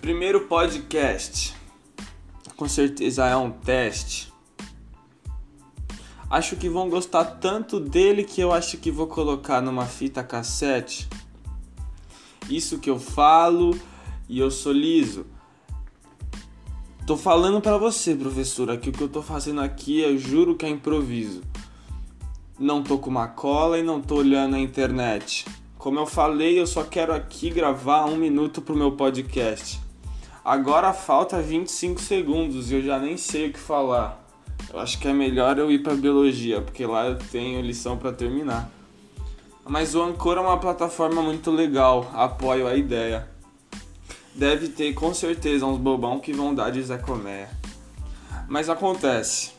Primeiro podcast. Com certeza é um teste. Acho que vão gostar tanto dele que eu acho que vou colocar numa fita cassete. Isso que eu falo e eu sou liso. Tô falando para você, professora, que o que eu tô fazendo aqui eu juro que é improviso. Não tô com uma cola e não tô olhando a internet. Como eu falei, eu só quero aqui gravar um minuto pro meu podcast. Agora falta 25 segundos e eu já nem sei o que falar. Eu acho que é melhor eu ir para biologia, porque lá eu tenho lição para terminar. Mas o Anchor é uma plataforma muito legal, apoio a ideia. Deve ter com certeza uns bobão que vão dar de Zé Comé. Mas acontece,